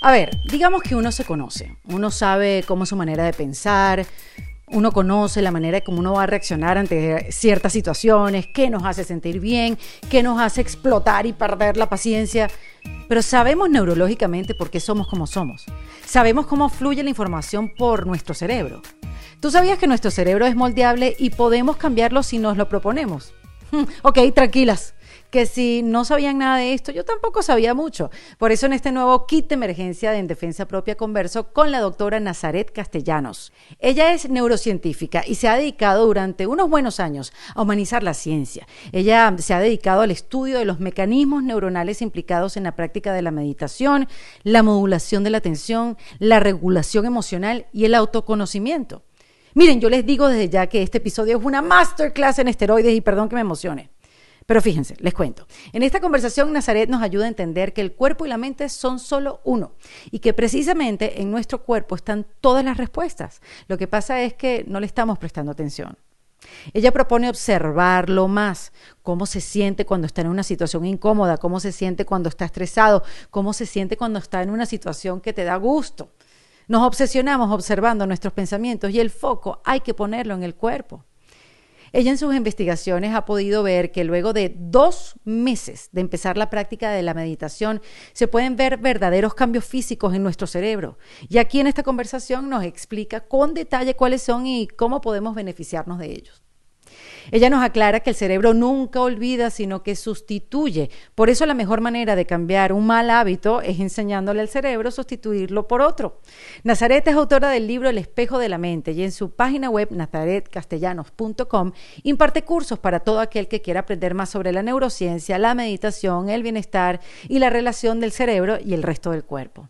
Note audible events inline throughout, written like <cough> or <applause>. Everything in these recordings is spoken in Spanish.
A ver, digamos que uno se conoce, uno sabe cómo es su manera de pensar, uno conoce la manera como uno va a reaccionar ante ciertas situaciones, qué nos hace sentir bien, qué nos hace explotar y perder la paciencia, pero sabemos neurológicamente por qué somos como somos. Sabemos cómo fluye la información por nuestro cerebro. ¿Tú sabías que nuestro cerebro es moldeable y podemos cambiarlo si nos lo proponemos? <laughs> ok, tranquilas, que si no sabían nada de esto, yo tampoco sabía mucho. Por eso en este nuevo kit de emergencia de En Defensa Propia converso con la doctora Nazaret Castellanos. Ella es neurocientífica y se ha dedicado durante unos buenos años a humanizar la ciencia. Ella se ha dedicado al estudio de los mecanismos neuronales implicados en la práctica de la meditación, la modulación de la atención, la regulación emocional y el autoconocimiento. Miren, yo les digo desde ya que este episodio es una masterclass en esteroides y perdón que me emocione. Pero fíjense, les cuento. En esta conversación Nazaret nos ayuda a entender que el cuerpo y la mente son solo uno y que precisamente en nuestro cuerpo están todas las respuestas. Lo que pasa es que no le estamos prestando atención. Ella propone observarlo más, cómo se siente cuando está en una situación incómoda, cómo se siente cuando está estresado, cómo se siente cuando está en una situación que te da gusto. Nos obsesionamos observando nuestros pensamientos y el foco hay que ponerlo en el cuerpo. Ella en sus investigaciones ha podido ver que luego de dos meses de empezar la práctica de la meditación se pueden ver verdaderos cambios físicos en nuestro cerebro. Y aquí en esta conversación nos explica con detalle cuáles son y cómo podemos beneficiarnos de ellos. Ella nos aclara que el cerebro nunca olvida, sino que sustituye. Por eso la mejor manera de cambiar un mal hábito es enseñándole al cerebro sustituirlo por otro. Nazaret es autora del libro El espejo de la mente y en su página web nazaretcastellanos.com imparte cursos para todo aquel que quiera aprender más sobre la neurociencia, la meditación, el bienestar y la relación del cerebro y el resto del cuerpo.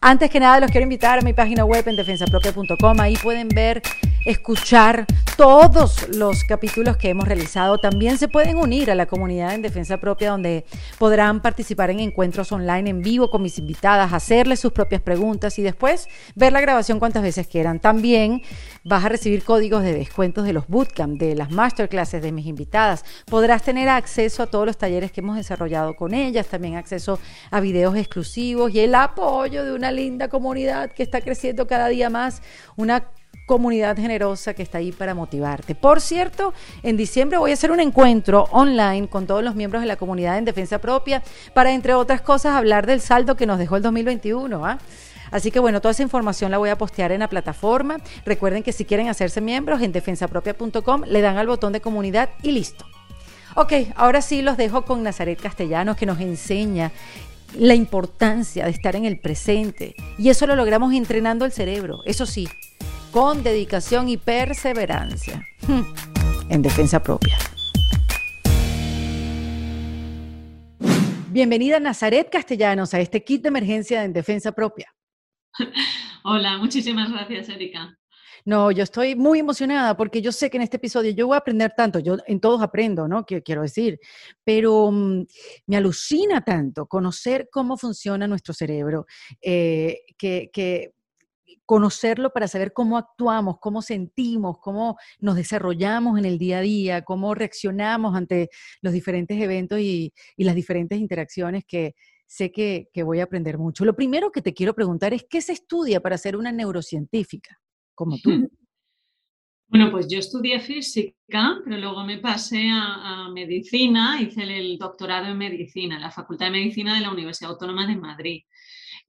Antes que nada, los quiero invitar a mi página web en defensapropia.com. Ahí pueden ver, escuchar todos los capítulos que hemos realizado. También se pueden unir a la comunidad en Defensa Propia, donde podrán participar en encuentros online en vivo con mis invitadas, hacerles sus propias preguntas y después ver la grabación cuantas veces quieran. También vas a recibir códigos de descuentos de los bootcamp, de las masterclasses de mis invitadas. Podrás tener acceso a todos los talleres que hemos desarrollado con ellas, también acceso a videos exclusivos y el apoyo de una linda comunidad que está creciendo cada día más, una comunidad generosa que está ahí para motivarte. Por cierto, en diciembre voy a hacer un encuentro online con todos los miembros de la comunidad en defensa propia para, entre otras cosas, hablar del saldo que nos dejó el 2021. ¿ah? Así que bueno, toda esa información la voy a postear en la plataforma. Recuerden que si quieren hacerse miembros en defensapropia.com le dan al botón de comunidad y listo. Ok, ahora sí los dejo con Nazaret Castellanos que nos enseña la importancia de estar en el presente. Y eso lo logramos entrenando el cerebro, eso sí, con dedicación y perseverancia. <laughs> En defensa propia. Bienvenida Nazaret Castellanos a este kit de emergencia en defensa propia. <laughs> Hola, muchísimas gracias, Erika. No, yo estoy muy emocionada porque yo sé que en este episodio yo voy a aprender tanto, yo en todos aprendo, ¿no? Quiero decir, pero mm, me alucina tanto conocer cómo funciona nuestro cerebro, eh, que, conocerlo para saber cómo actuamos, cómo sentimos, cómo nos desarrollamos en el día a día, cómo reaccionamos ante los diferentes eventos y, las diferentes interacciones que sé que, que, voy a aprender mucho. Lo primero que te quiero preguntar es, ¿qué se estudia para ser una neurocientífica? como tú. Bueno, pues yo estudié física, pero luego me pasé a, medicina, hice el, doctorado en medicina, en la Facultad de Medicina de la Universidad Autónoma de Madrid.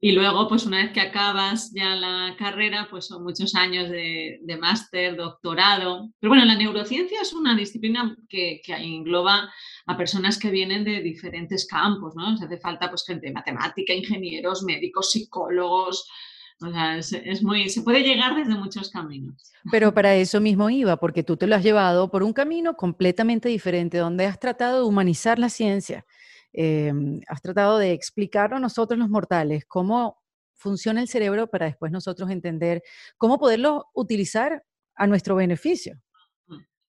Y luego, pues una vez que acabas ya la carrera, pues son muchos años de, máster, doctorado. Pero bueno, la neurociencia es una disciplina que, que, engloba a personas que vienen de diferentes campos, ¿no? Se hace falta pues gente de matemática, ingenieros, médicos, psicólogos, o sea, es, muy, se puede llegar desde muchos caminos. Pero para eso mismo iba, porque tú te lo has llevado por un camino completamente diferente, donde has tratado de humanizar la ciencia, em, has tratado de explicar a nosotros los mortales cómo funciona el cerebro para después nosotros entender cómo poderlo utilizar a nuestro beneficio.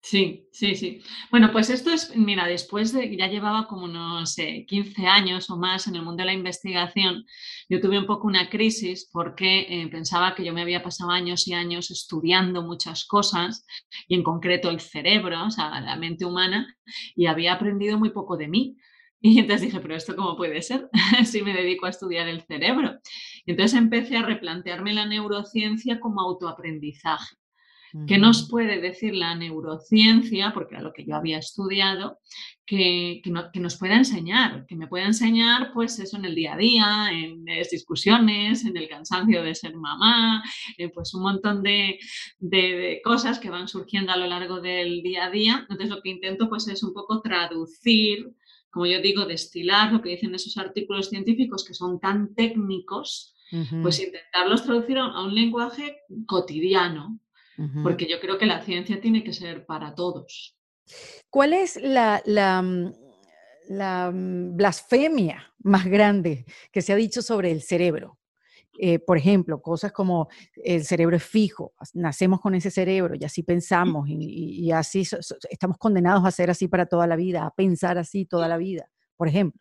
Sí, sí, sí. Bueno, pues esto es, mira, después de ya llevaba como unos 15 años o más en el mundo de la investigación, yo tuve un poco una crisis porque eh, pensaba que yo me había pasado años y años estudiando muchas cosas y en concreto el cerebro, o sea, la mente humana, y había aprendido muy poco de mí. Y entonces dije, pero esto cómo puede ser <laughs> si me dedico a estudiar el cerebro. entonces empecé a replantearme la neurociencia como autoaprendizaje. ¿Qué nos puede decir la neurociencia? Porque a lo que yo había estudiado, que, nos pueda enseñar, que me pueda enseñar pues eso en el día a día, en las discusiones, en el cansancio de ser mamá, pues un montón de, de, cosas que van surgiendo a lo largo del día a día. Entonces lo que intento pues es un poco traducir, como yo digo, destilar lo que dicen esos artículos científicos que son tan técnicos, pues intentarlos traducir a un lenguaje cotidiano, porque yo creo que la ciencia tiene que ser para todos. ¿Cuál es la, la, mm, blasfemia más grande que se ha dicho sobre el cerebro? Eh, por ejemplo, cosas como el cerebro es fijo, nacemos con ese cerebro y así pensamos y, así estamos condenados a ser así para toda la vida, a pensar así toda la vida, por ejemplo.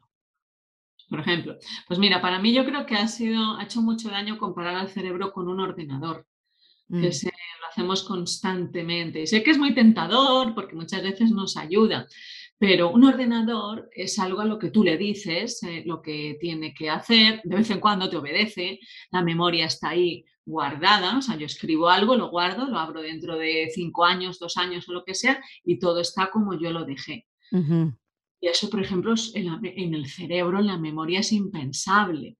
Por ejemplo, pues mira, para mí yo creo que ha sido, ha hecho mucho daño comparar al cerebro con un ordenador que mm. se, lo hacemos constantemente. Y sé que es muy tentador porque muchas veces nos ayuda, pero un ordenador es algo a lo que tú le dices eh, lo que tiene que hacer, de vez en cuando te obedece, la memoria está ahí guardada, o sea, yo escribo algo, lo guardo, lo abro dentro de cinco años, dos años o lo que sea, y todo está como yo lo dejé. Y eso, por ejemplo, en, el cerebro, en la memoria es impensable.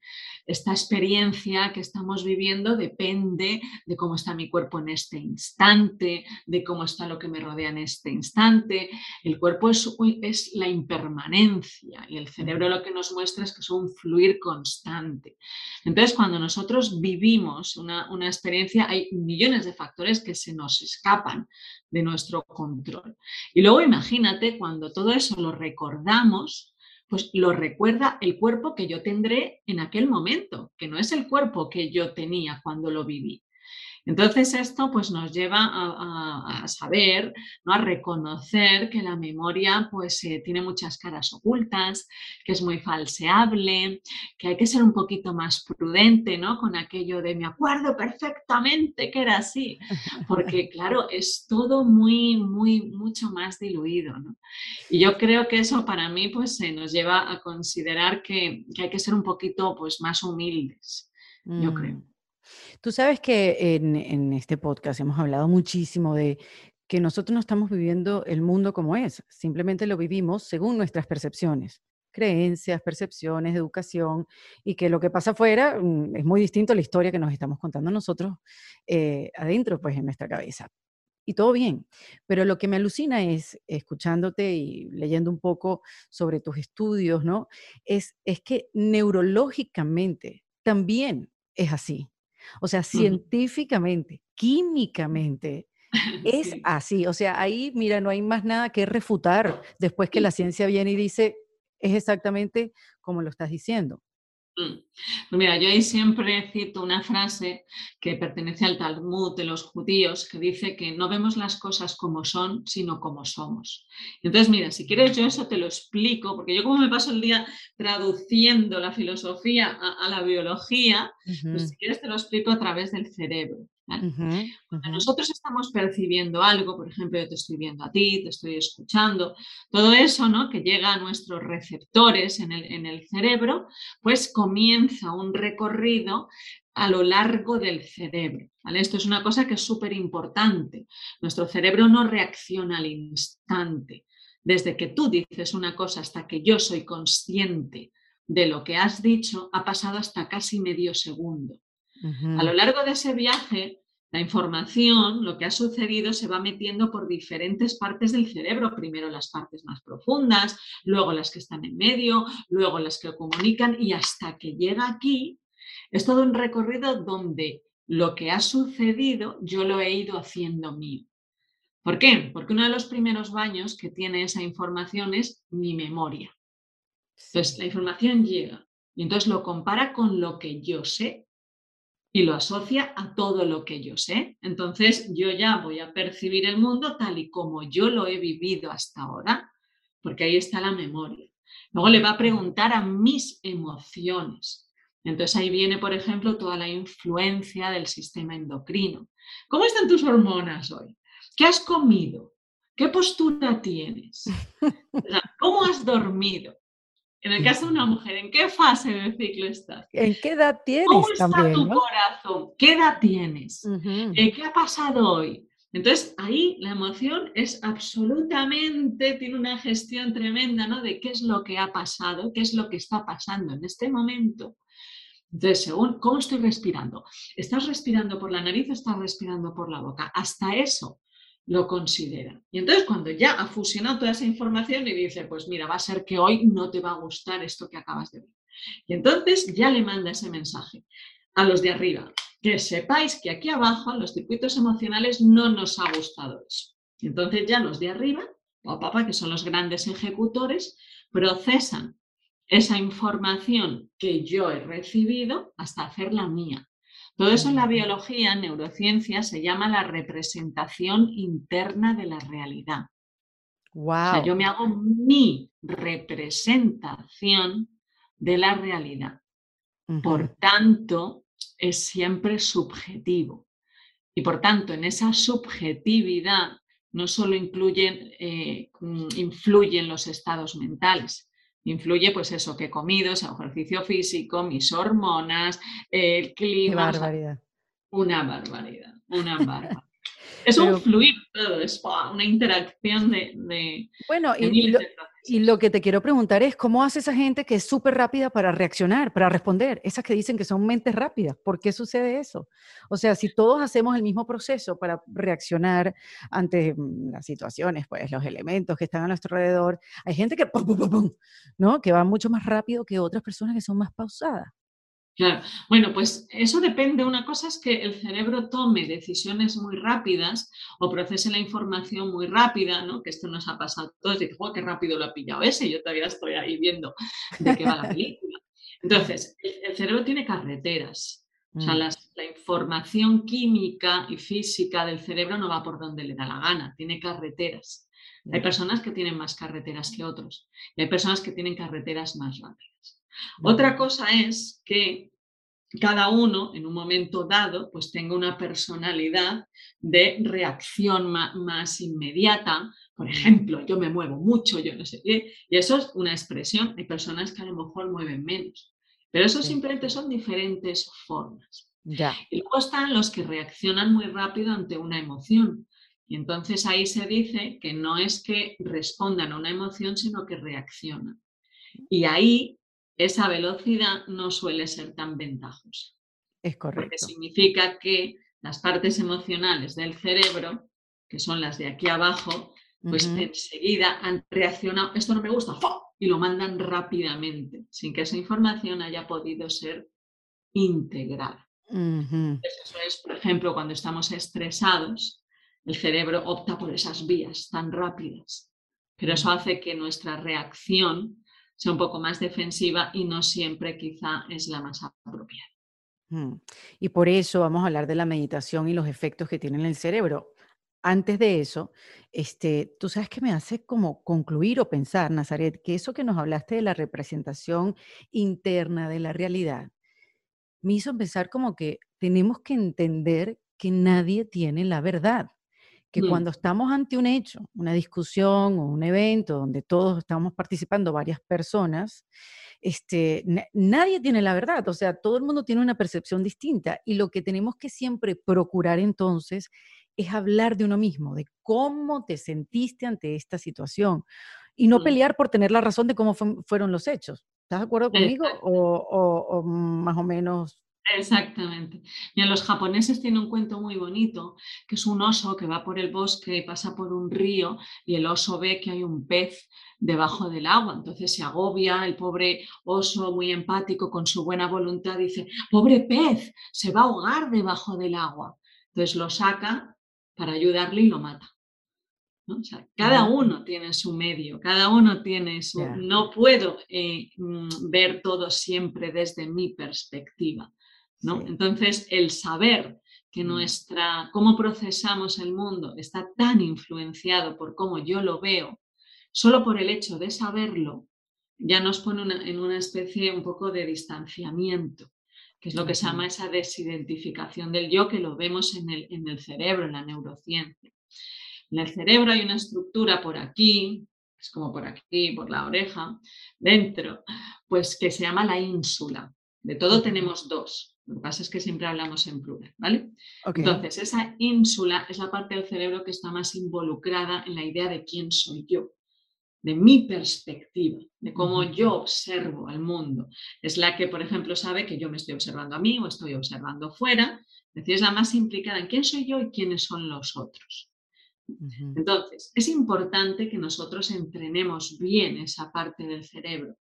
Esta experiencia que estamos viviendo depende de cómo está mi cuerpo en este instante, de cómo está lo que me rodea en este instante. El cuerpo es, es la impermanencia y el cerebro lo que nos muestra es que es un fluir constante. Entonces, cuando nosotros vivimos una, una experiencia, hay millones de factores que se nos escapan de nuestro control. Y luego imagínate cuando todo eso lo recordamos, pues lo recuerda el cuerpo que yo tendré en aquel momento, que no es el cuerpo que yo tenía cuando lo viví. Entonces esto pues nos lleva a, saber, ¿no? a reconocer que la memoria pues eh, tiene muchas caras ocultas, que es muy falseable, que hay que ser un poquito más prudente ¿no? con aquello de me acuerdo perfectamente que era así, porque <laughs> claro, es todo muy, muy, mucho más diluido. Y yo creo que eso para mí pues se nos lleva a considerar que, hay que ser un poquito pues más humildes, yo creo. Tú sabes que en, este podcast hemos hablado muchísimo de que nosotros no estamos viviendo el mundo como es, simplemente lo vivimos según nuestras percepciones, creencias, percepciones, educación, y que lo que pasa afuera mm, es muy distinto a la historia que nos estamos contando nosotros eh, adentro, pues en nuestra cabeza. Y todo bien, pero lo que me alucina es, escuchándote y leyendo un poco sobre tus estudios, ¿no? Es, es que neurológicamente también es así. O sea, científicamente, químicamente, <laughs> es así. O sea, ahí, mira, no hay más nada que refutar después que la ciencia viene y dice, es exactamente como lo estás diciendo. Mm. Pues mira, yo ahí siempre cito una frase que pertenece al Talmud de los judíos que dice que no vemos las cosas como son, sino como somos. Entonces, mira, si quieres yo eso te lo explico, porque yo como me paso el día traduciendo la filosofía a, la biología, pues si quieres te lo explico a través del cerebro. Cuando nosotros estamos percibiendo algo, por ejemplo, yo te estoy viendo a ti, te estoy escuchando, todo eso ¿no? que llega a nuestros receptores en el, en el cerebro, pues comienza un recorrido a lo largo del cerebro. ¿vale? Esto es una cosa que es súper importante. Nuestro cerebro no reacciona al instante. Desde que tú dices una cosa hasta que yo soy consciente de lo que has dicho, ha pasado hasta casi medio segundo. A lo largo de ese viaje, la información, lo que ha sucedido, se va metiendo por diferentes partes del cerebro. Primero las partes más profundas, luego las que están en medio, luego las que comunican y hasta que llega aquí, es todo un recorrido donde lo que ha sucedido yo lo he ido haciendo mío. ¿Por qué? Porque uno de los primeros baños que tiene esa información es mi memoria. Entonces, la información llega y entonces lo compara con lo que yo sé y lo asocia a todo lo que yo sé. Entonces yo ya voy a percibir el mundo tal y como yo lo he vivido hasta ahora, porque ahí está la memoria. Luego le va a preguntar a mis emociones. Entonces ahí viene, por ejemplo, toda la influencia del sistema endocrino. ¿Cómo están tus hormonas hoy? ¿Qué has comido? ¿Qué postura tienes? <laughs> ¿Cómo has dormido? En el caso de una mujer, ¿en qué fase del ciclo estás? ¿En qué edad tienes ¿Cómo está también? tu ¿no? corazón? ¿Qué edad tienes? Eh, ¿Qué ha pasado hoy? Entonces, ahí la emoción es absolutamente, tiene una gestión tremenda, ¿no? De qué es lo que ha pasado, qué es lo que está pasando en este momento. Entonces, según cómo estoy respirando, ¿estás respirando por la nariz o estás respirando por la boca? Hasta eso lo considera. Y entonces, cuando ya ha fusionado toda esa información y dice, pues mira, va a ser que hoy no te va a gustar esto que acabas de ver. Y entonces ya le manda ese mensaje a los de arriba, que sepáis que aquí abajo, en los circuitos emocionales, no nos ha gustado eso. Y entonces ya los de arriba, o papá, que son los grandes ejecutores, procesan esa información que yo he recibido hasta hacerla mía. Todo eso en la biología, en neurociencia, se llama la representación interna de la realidad. O sea, Wow. yo me hago mi representación de la realidad. Por tanto, es siempre subjetivo. Y por tanto, en esa subjetividad no solo incluyen, eh, mm, influyen los estados mentales, influye pues eso que he comido, ese ejercicio físico, mis hormonas, el Qué clima, o sea, barbaridad. una barbaridad, una <laughs> barbaridad. Es Pero- un fluir todo, es una interacción de, de- Bueno, de y, lo. Y lo que te quiero preguntar es, ¿cómo hace esa gente que es súper rápida para reaccionar, para responder? Esas que dicen que son mentes rápidas. ¿Por qué sucede eso? O sea, si todos hacemos el mismo proceso para reaccionar ante mm, las situaciones, pues los elementos que están a nuestro alrededor, hay gente que, pum, pum, pum, ¿no? que va mucho más rápido que otras personas que son más pausadas. Claro. Bueno, pues eso depende. Una cosa es que el cerebro tome decisiones muy rápidas o procese la información muy rápida, ¿no? Que esto nos ha pasado todos. Dice, "Joder, qué rápido lo ha pillado ese. Yo todavía estoy ahí viendo de qué va la película. Entonces, el, cerebro tiene carreteras. O sea, Mm, las- la información química y física del cerebro no va por donde le da la gana, tiene carreteras. Hay personas que tienen más carreteras que otros y hay personas que tienen carreteras más rápidas. Otra cosa es que cada uno en un momento dado pues tenga una personalidad de reacción más, inmediata. Por ejemplo, yo me muevo mucho, yo no sé qué, y eso es una expresión. Hay personas que a lo mejor mueven menos, pero eso simplemente son diferentes formas. Ya, Y luego están los que reaccionan muy rápido ante una emoción. Y entonces ahí se dice que no es que respondan a una emoción, sino que reaccionan. Y ahí esa velocidad no suele ser tan ventajosa, es porque correcto. significa que las partes emocionales del cerebro, que son las de aquí abajo, pues enseguida han reaccionado, esto no me gusta, y lo mandan rápidamente, sin que esa información haya podido ser integrada. Eso es, por ejemplo, cuando estamos estresados, el cerebro opta por esas vías tan rápidas, pero eso hace que nuestra reacción sea un poco más defensiva y no siempre quizá es la más apropiada. Mm. Y por eso vamos a hablar de la meditación y los efectos que tiene en el cerebro. Antes de eso, este, tú sabes que me hace como concluir o pensar, Nazaret, que eso que nos hablaste de la representación interna de la realidad, me hizo pensar como que tenemos que entender que nadie tiene la verdad, que Mm. cuando estamos ante un hecho, una discusión o un evento donde todos estamos participando, varias personas, este, na- nadie tiene la verdad, o sea, todo el mundo tiene una percepción distinta y lo que tenemos que siempre procurar entonces es hablar de uno mismo, de cómo te sentiste ante esta situación y no Mm. pelear por tener la razón de cómo fue- fueron los hechos. ¿Estás de acuerdo conmigo o, o- o más o menos? Exactamente. Mira, los japoneses tienen un cuento muy bonito, que es un oso que va por el bosque y pasa por un río y el oso ve que hay un pez debajo del agua. Entonces se agobia, el pobre oso muy empático con su buena voluntad dice, pobre pez, se va a ahogar debajo del agua. Entonces lo saca para ayudarle y lo mata. ¿no? O sea, cada uno tiene su medio, cada uno tiene su... No puedo eh, mm, ver todo siempre desde mi perspectiva. ¿No? Sí. Entonces, el saber que Mm. nuestra, cómo procesamos el mundo está tan influenciado por cómo yo lo veo, solo por el hecho de saberlo, ya nos pone una- en una especie un poco de distanciamiento, que es lo que se llama esa desidentificación del yo, que lo vemos en el, en el cerebro, en la neurociencia. En el cerebro hay una estructura por aquí, es como por aquí, por la oreja, dentro, pues que se llama la ínsula. De todo tenemos dos. Lo que pasa es que siempre hablamos en plural, ¿vale? Entonces, esa ínsula es la parte del cerebro que está más involucrada en la idea de quién soy yo, de mi perspectiva, de cómo yo observo al mundo. Es la que, por ejemplo, sabe que yo me estoy observando a mí o estoy observando fuera. Es decir, es la más implicada en quién soy yo y quiénes son los otros. Entonces, es importante que nosotros entrenemos bien esa parte del cerebro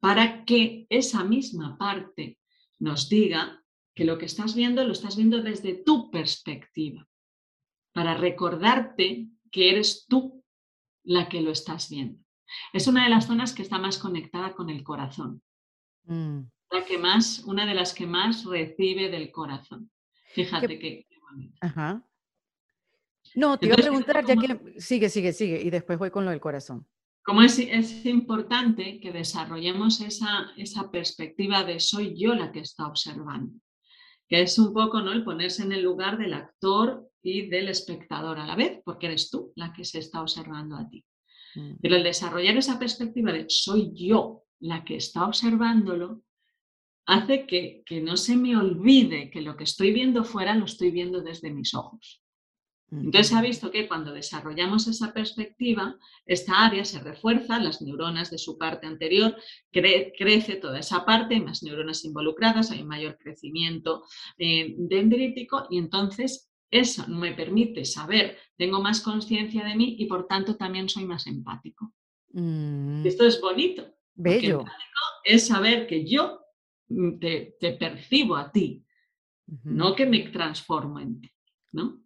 para que esa misma parte nos diga que lo que estás viendo lo estás viendo desde tu perspectiva, para recordarte que eres tú la que lo estás viendo. Es una de las zonas que está más conectada con el corazón. Mm. La que más, una de las que más recibe del corazón. Fíjate que... Ajá. No, te iba a preguntar, ya que sigue, sigue, sigue, y después voy con lo del corazón. Como es, es importante que desarrollemos esa, esa, perspectiva de soy yo la que está observando, que es un poco ¿no? el ponerse en el lugar del actor y del espectador a la vez, porque eres tú la que se está observando a ti. Mm. Pero el desarrollar esa perspectiva de soy yo la que está observándolo, hace que, que no se me olvide que lo que estoy viendo fuera lo estoy viendo desde mis ojos. Entonces se ha visto que cuando desarrollamos esa perspectiva, esta área se refuerza, las neuronas de su parte anterior, crece toda esa parte, hay más neuronas involucradas, hay mayor crecimiento eh, dendrítico y entonces eso me permite saber, tengo más conciencia de mí y por tanto también soy más empático. Mm. Esto es bonito. Bello. Es saber que yo mm, te, percibo a ti, no que me transformo en ti, ¿no?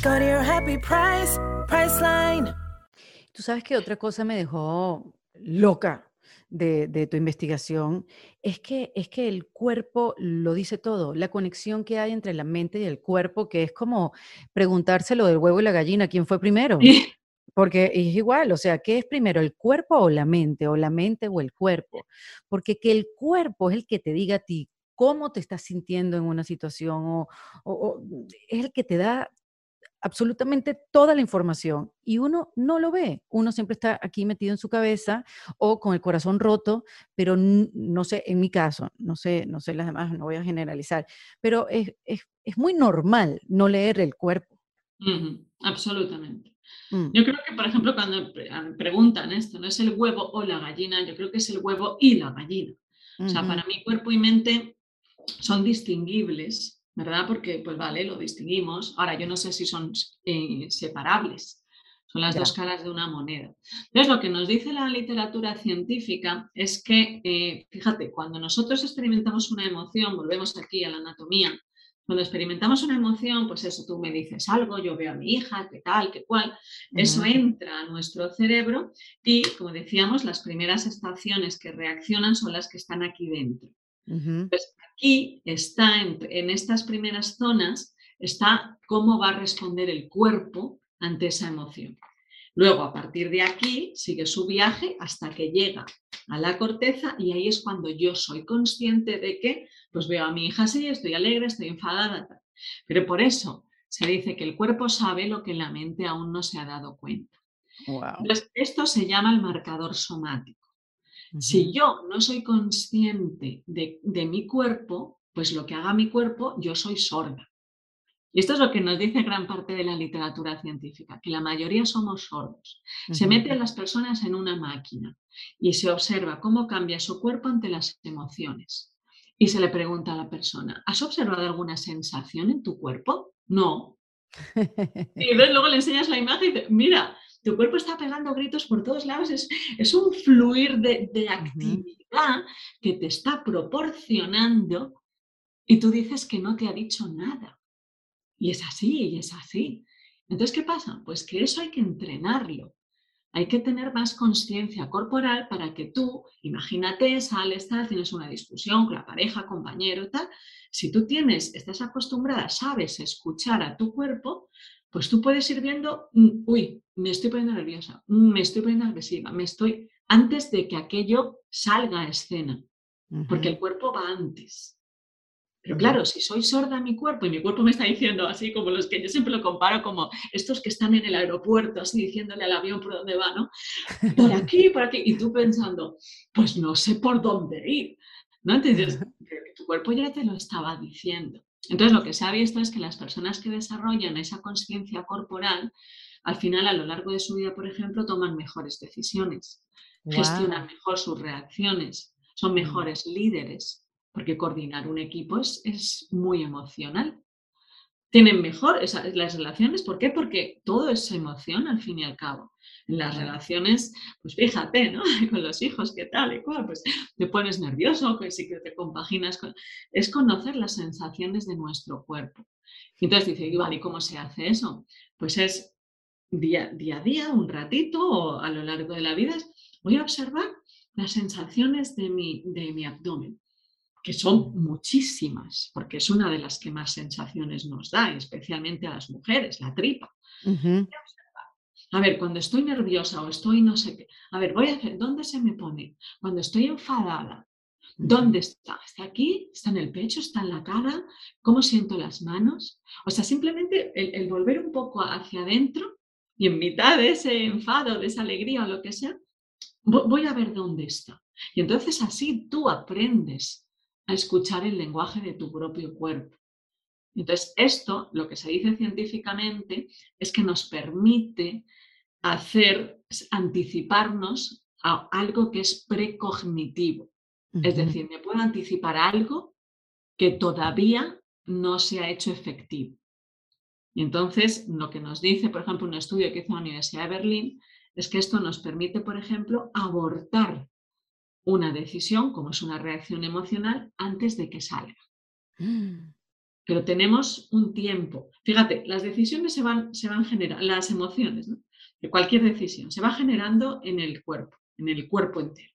Go to your happy price, Priceline. Tú sabes que otra cosa me dejó loca de, tu investigación es que, es que el cuerpo lo dice todo, la conexión que hay entre la mente y el cuerpo, que es como preguntárselo del huevo y la gallina, ¿quién fue primero? Porque es igual, o sea, ¿qué es primero, el cuerpo o la mente, o la mente o el cuerpo? Porque que el cuerpo es el que te diga a ti cómo te estás sintiendo en una situación, o es el que te da absolutamente toda la información y uno no lo ve. Uno siempre está aquí metido en su cabeza o con el corazón roto, pero no sé, en mi caso, no sé, no sé las demás, no voy a generalizar, pero es, muy normal no leer el cuerpo. absolutamente. Mm. Yo creo que, por ejemplo, cuando preguntan esto, ¿no es el huevo o la gallina? Yo creo que es el huevo y la gallina. O sea, para mí cuerpo y mente son distinguibles ¿verdad? Porque, pues vale, lo distinguimos. Ahora, yo no sé si son eh, separables, son las dos caras de una moneda. Entonces, lo que nos dice la literatura científica es que, eh, fíjate, cuando nosotros experimentamos una emoción, volvemos aquí a la anatomía, cuando experimentamos una emoción, pues eso, tú me dices algo, yo veo a mi hija, qué tal, qué cual, eso entra a nuestro cerebro y, como decíamos, las primeras estaciones que reaccionan son las que están aquí dentro. Pues aquí está, en, estas primeras zonas, está cómo va a responder el cuerpo ante esa emoción. Luego, a partir de aquí, sigue su viaje hasta que llega a la corteza y ahí es cuando yo soy consciente de que, pues veo a mi hija así, estoy alegre, estoy enfadada. Pero por eso se dice que el cuerpo sabe lo que la mente aún no se ha dado cuenta. Entonces, esto se llama el marcador somático. Si yo no soy consciente de, mi cuerpo, pues lo que haga mi cuerpo, yo soy sorda. Y esto es lo que nos dice gran parte de la literatura científica, que la mayoría somos sordos. Se mete a las personas en una máquina y se observa cómo cambia su cuerpo ante las emociones. Y se le pregunta a la persona, ¿has observado alguna sensación en tu cuerpo? No. <laughs> Y luego le enseñas la imagen y dices, mira, tu cuerpo está pegando gritos por todos lados, es, un fluir de, actividad que te está proporcionando y tú dices que no te ha dicho nada. Y es así, y es así. Entonces, ¿qué pasa? Pues que eso hay que entrenarlo. hay que tener más conciencia corporal para que tú, imagínate, sales, tal, tienes una discusión con la pareja, compañero, tal. Si tú tienes, estás acostumbrada, sabes escuchar a tu cuerpo, pues tú puedes ir viendo, mm, uy, me estoy poniendo nerviosa, mm, me estoy poniendo agresiva, me estoy, antes de que aquello salga a escena, porque el cuerpo va antes. Pero claro, si soy sorda a mi cuerpo y mi cuerpo me está diciendo así como los que yo siempre lo comparo como estos que están en el aeropuerto, así diciéndole al avión por dónde va, ¿no? Por aquí, por aquí. Y tú pensando, pues no sé por dónde ir. ¿No? Entonces, <laughs> tu cuerpo ya te lo estaba diciendo. Entonces, lo que se ha visto es que las personas que desarrollan esa conciencia corporal, al final, a lo largo de su vida, por ejemplo, toman mejores decisiones, gestionan mejor sus reacciones, son mm. mejores líderes, porque coordinar un equipo es, muy emocional. Tienen mejor las relaciones, ¿por qué? Porque todo es emoción al fin y al cabo. En las relaciones, pues fíjate, ¿no? <laughs> Con los hijos, ¿qué tal y cual? Pues te pones nervioso, que sí que te compaginas con... Es conocer las sensaciones de nuestro cuerpo. Entonces dice, vale, ¿y cómo se hace eso? Pues es día, día a día, un ratito o a lo largo de la vida, voy a observar las sensaciones de mi, de mi abdomen que son muchísimas, porque es una de las que más sensaciones nos da, especialmente a las mujeres, la tripa. A ver, cuando estoy nerviosa o estoy no sé qué, a ver, voy a hacer, ¿dónde se me pone? Cuando estoy enfadada, ¿dónde está? ¿Está aquí? ¿Está en el pecho? ¿Está en la cara? ¿Cómo siento las manos? O sea, simplemente el, el volver un poco hacia adentro y en mitad de ese enfado, de esa alegría o lo que sea, voy a ver dónde está. Y entonces así tú aprendes a escuchar el lenguaje de tu propio cuerpo. Entonces, esto, lo que se dice científicamente, es que nos permite hacer, anticiparnos a algo que es precognitivo. Es decir, me puedo anticipar algo que todavía no se ha hecho efectivo. Y entonces, lo que nos dice, por ejemplo, un estudio que hizo la Universidad de Berlín, es que esto nos permite, por ejemplo, abortar una decisión, como es una reacción emocional, antes de que salga. Mm. Pero tenemos un tiempo. Fíjate, las decisiones se van, se van generando, las emociones, de cualquier decisión, se va generando en el cuerpo, en el cuerpo entero.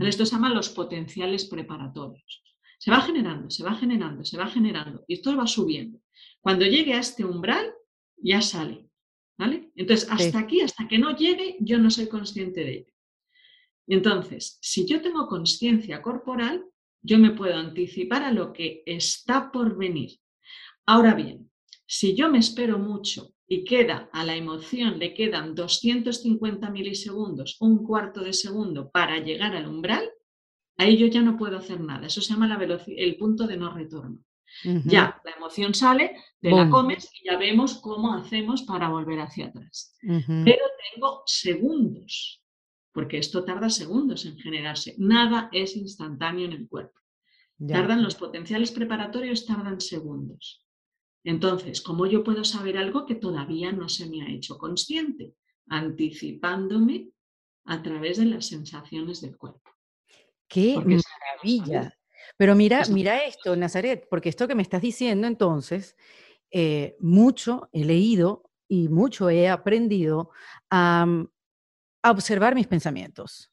Esto se llama los potenciales preparatorios. Se va generando, se va generando, se va generando y esto va subiendo. Cuando llegue a este umbral, ya sale. ¿vale? Entonces, hasta aquí, hasta que no llegue, yo no soy consciente de ello. Entonces, si yo tengo conciencia corporal, yo me puedo anticipar a lo que está por venir. Ahora bien, si yo me espero mucho y queda a la emoción, le quedan 250 milisegundos, un cuarto de segundo para llegar al umbral, ahí yo ya no puedo hacer nada. Eso se llama la el punto de no retorno. Ya, la emoción sale, te la comes y ya vemos cómo hacemos para volver hacia atrás. Pero tengo segundos porque esto tarda segundos en generarse. Nada es instantáneo en el cuerpo. Tardan los potenciales preparatorios, tardan segundos. Entonces, ¿cómo yo puedo saber algo que todavía no se me ha hecho consciente? Anticipándome a través de las sensaciones del cuerpo. ¡Qué maravilla! Pero mira, mira esto, Nazaret, porque esto que me estás diciendo entonces, eh, mucho he leído y mucho he aprendido a observar mis pensamientos.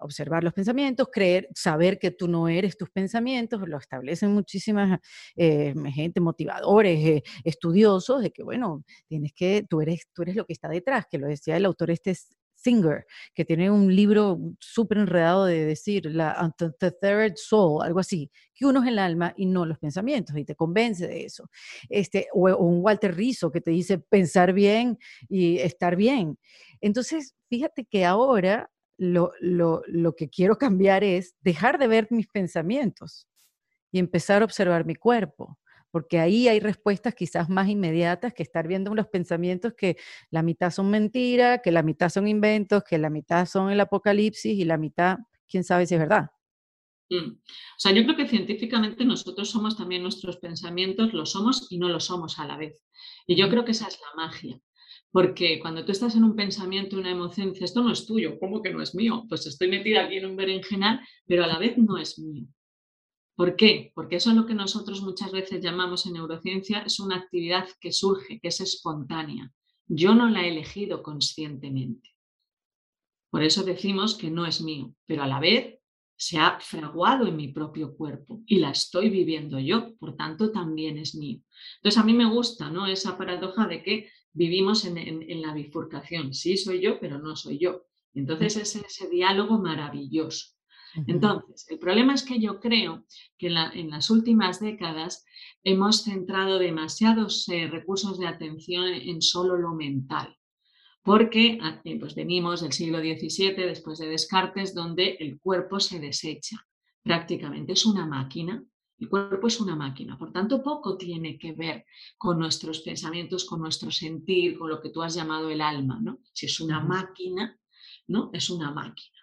observar los pensamientos, creer, saber que tú no eres tus pensamientos, lo establecen muchísimas eh, gente, motivadores, eh, estudiosos, de que, bueno, tienes que, tú eres, tú eres lo que está detrás, que lo decía el autor este Singer, que tiene un libro súper enredado de decir, la the Third Soul, algo así, que uno es el alma y no los pensamientos, y te convence de eso. Este, o, o un Walter Rizzo que te dice pensar bien y estar bien. Entonces, fíjate que ahora lo, que quiero <laughs> cambiar es dejar de ver mis pensamientos y empezar a observar mi cuerpo, porque ahí hay respuestas quizás más inmediatas que estar viendo los pensamientos que la mitad son mentiras, que la mitad son inventos, que la mitad son el apocalipsis y la mitad, quién sabe si es verdad. Mm. O sea, yo creo que científicamente nosotros somos también nuestros pensamientos, lo somos y no lo somos a la vez. Y yo creo que esa es la magia. Porque cuando tú estás en un pensamiento, una emoción, dices, esto no es tuyo, ¿cómo que no es mío? Pues estoy metida aquí en un berenjenal, pero a la vez no es mío. ¿Por qué? Porque eso es lo que nosotros muchas veces llamamos en neurociencia, es una actividad que surge, que es espontánea. Yo no la he elegido conscientemente. Por eso decimos que no es mío, pero a la vez se ha fraguado en mi propio cuerpo y la estoy viviendo yo, por tanto también es mío. Entonces a mí me gusta ¿no? esa paradoja de que vivimos en, la bifurcación, sí soy yo, pero no soy yo. Entonces es ese diálogo maravilloso. Entonces, el problema es que yo creo que en, las últimas décadas hemos centrado demasiados eh, recursos de atención en solo lo mental porque ah, eh, pues venimos del siglo XVII, después de Descartes, donde el cuerpo se desecha. Prácticamente es una máquina. El cuerpo es una máquina, por tanto poco tiene que ver con nuestros pensamientos, con nuestro sentir, con lo que tú has llamado el alma, ¿no? Si es una máquina, ¿no? Es una máquina.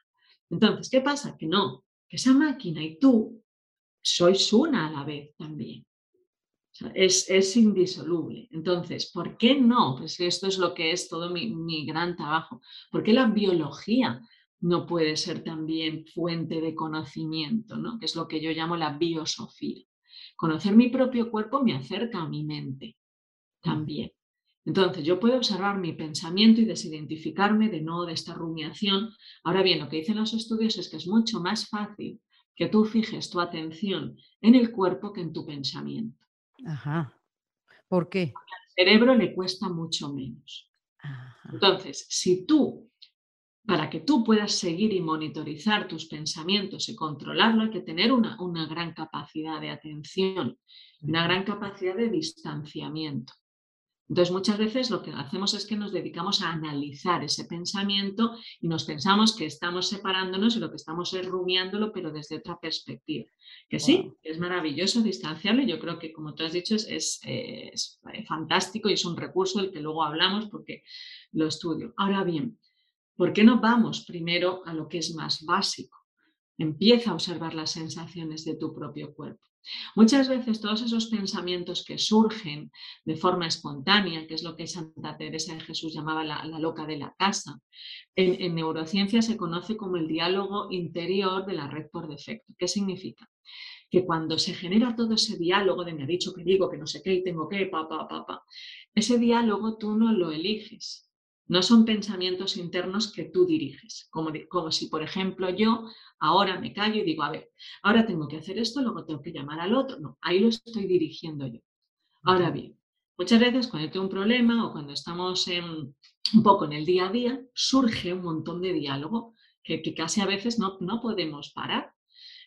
Entonces, ¿qué pasa? Que no, que esa máquina y tú sois una a la vez también es, indisoluble. Entonces, ¿por qué no? Pues esto es lo que es todo mi, gran trabajo. ¿Por qué la biología no puede ser también fuente de conocimiento, ¿no? que es lo que yo llamo la biosofía? Conocer mi propio cuerpo me acerca a mi mente también. Entonces, yo puedo observar mi pensamiento y desidentificarme de no de esta rumiación. Ahora bien, lo que dicen los estudios es que es mucho más fácil que tú fijes tu atención en el cuerpo que en tu pensamiento. Ajá. ¿Por qué? al cerebro le cuesta mucho menos. Entonces, si tú, para que tú puedas seguir y monitorizar tus pensamientos y controlarlo, hay que tener una, una gran capacidad de atención, una gran capacidad de distanciamiento. Entonces, muchas veces lo que hacemos es que nos dedicamos a analizar ese pensamiento y nos pensamos que estamos separándonos y lo que estamos es rumiándolo, pero desde otra perspectiva. Que sí, es maravilloso distanciarlo yo creo que, como tú has dicho, es, es, fantástico y es un recurso del que luego hablamos porque lo estudio. Ahora bien, ¿por qué no vamos primero a lo que es más básico? Empieza a observar las sensaciones de tu propio cuerpo. Muchas veces todos esos pensamientos que surgen de forma espontánea, que es lo que Santa Teresa de Jesús llamaba la, loca de la casa, en, en, neurociencia se conoce como el diálogo interior de la red por defecto. ¿Qué significa? Que cuando se genera todo ese diálogo de me ha dicho que digo, que no sé qué y tengo que, pa, pa, ese diálogo tú no lo eliges. No son pensamientos internos que tú diriges, como, como si, por ejemplo, yo ahora me callo y digo, a ver, ahora tengo que hacer esto, luego tengo que llamar al otro. No, ahí lo estoy dirigiendo yo. Ahora bien, muchas veces cuando tengo un problema o cuando estamos un poco en el día a día, surge un montón de diálogo que, casi a veces no, no podemos parar.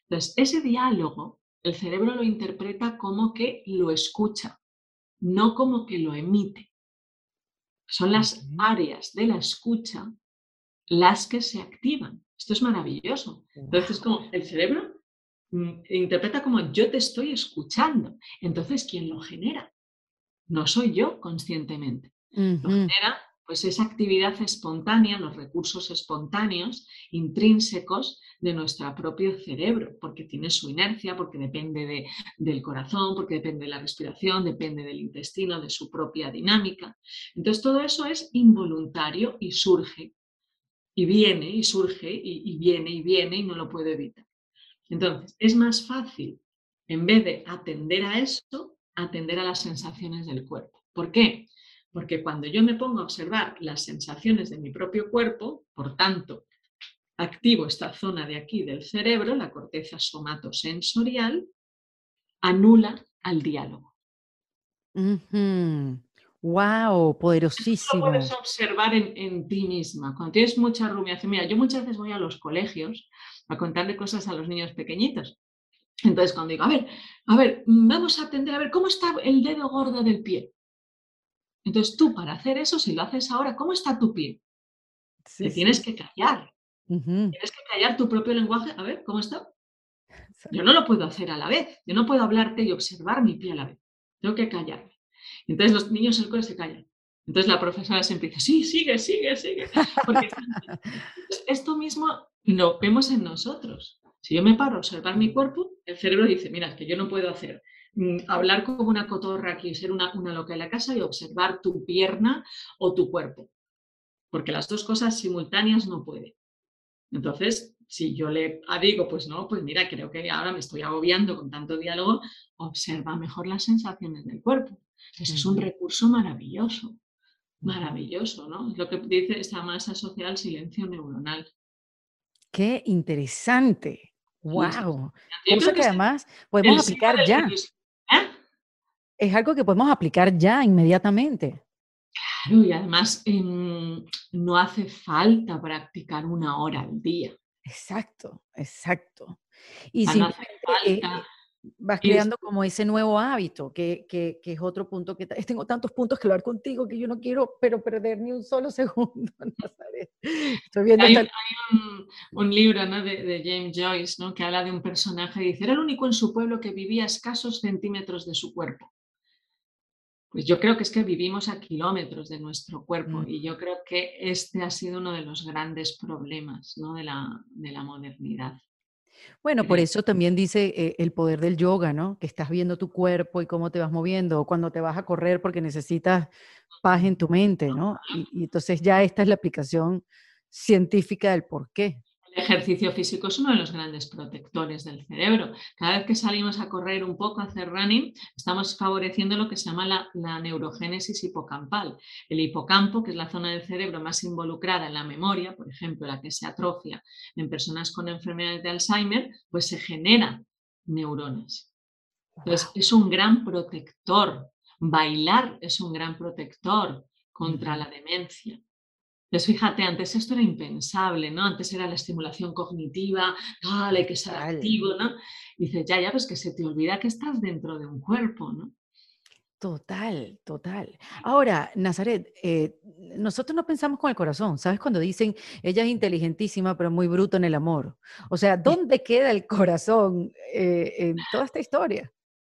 Entonces, ese diálogo, el cerebro lo interpreta como que lo escucha, no como que lo emite. Son las áreas de la escucha las que se activan. Esto es maravilloso. Entonces, como el cerebro mm, interpreta como yo te estoy escuchando. Entonces, ¿quién lo genera? No soy yo conscientemente. Lo genera pues esa actividad espontánea, los recursos espontáneos, intrínsecos de nuestro propio cerebro, porque tiene su inercia, porque depende del corazón, porque depende de la respiración, depende del intestino, de su propia dinámica. Entonces todo eso es involuntario y surge, y viene y surge, y, y viene y viene y no lo puedo evitar. Entonces es más fácil, en vez de atender a esto, atender a las sensaciones del cuerpo. ¿Por qué? Porque cuando yo me pongo a observar las sensaciones de mi propio cuerpo, por tanto, activo esta zona de aquí del cerebro, la corteza somatosensorial, anula al diálogo. ¡Wow! Poderosísimo. Lo puedes observar en, ti misma. Cuando tienes mucha rumiación, mira, yo muchas veces voy a los colegios a contarle cosas a los niños pequeñitos. Entonces, cuando digo, a ver, a ver, vamos a atender, a ver, ¿cómo está el dedo gordo del pie? Entonces tú para hacer eso, si lo haces ahora, ¿cómo está tu pie? Te tienes que callar. Tienes que callar tu propio lenguaje. A ver, ¿cómo está? Yo no lo puedo hacer a la vez. Yo no puedo hablarte y observar mi pie a la vez. Tengo que callarme. Entonces los niños del cole se callan. Entonces la profesora siempre dice, sí, sigue, sigue, sigue. Porque <laughs> esto mismo lo vemos en nosotros. Si yo me paro a observar mi cuerpo, el cerebro dice, mira, que yo no puedo hacer hablar como una cotorra aquí, ser una, una loca en la casa y observar tu pierna o tu cuerpo. Porque las dos cosas simultáneas no puede. Entonces, si yo le digo, pues no, pues mira, creo que ahora me estoy agobiando con tanto diálogo, observa mejor las sensaciones del cuerpo. Eso es un recurso maravilloso. maravilloso, ¿no? Es lo que dice, está más asociado al silencio neuronal. Qué interesante. ¡Wow! Yo Cosa creo que además podemos aplicar ya. ¿Eh? Es algo que podemos aplicar ya inmediatamente. Claro, y además em, no hace falta practicar una hora al día. Exacto, exacto. Y O sea, no hace simplemente, eh, falta. vas es- creando como ese nuevo hábito, que, que- que es otro punto que tengo tantos puntos que hablar contigo que yo no quiero pero perder ni un solo <laughs> segundo, Nazaret. Estoy viendo Hay, esta- hay un, un libro ¿no? de, de James Joyce ¿no? que habla de un personaje y dice, era el único en su pueblo que vivía a escasos centímetros de su cuerpo. Pues yo creo que es que vivimos a kilómetros de nuestro cuerpo Mm. y yo creo que este ha sido uno de los grandes problemas ¿no? de, la, de la modernidad. Bueno, por eso también dice eh, el poder del yoga, ¿no? Que estás viendo tu cuerpo y cómo te vas moviendo, o cuando te vas a correr porque necesitas paz en tu mente, ¿no? Y, y entonces ya esta es la aplicación científica del por qué. El ejercicio físico es uno de los grandes protectores del cerebro. Cada vez que salimos a correr un poco, a hacer running, estamos favoreciendo lo que se llama la, la neurogénesis hipocampal. El hipocampo, que es la zona del cerebro más involucrada en la memoria, por ejemplo, la que se atrofia en personas con enfermedades de Alzheimer, pues se generan neuronas. Entonces, es un gran protector. Bailar es un gran protector contra la demencia. Entonces, fíjate, antes esto era impensable, ¿no? Antes era la estimulación cognitiva, tal, hay que ser activo, ¿no? Y dices, ya, ya, pues que se te olvida que estás dentro de un cuerpo, ¿no? Total, total. Ahora, Nazaret, eh, nosotros no pensamos con el corazón, ¿sabes? Cuando dicen, ella es inteligentísima, pero muy bruto en el amor. O sea, ¿dónde queda el corazón eh, en toda esta historia?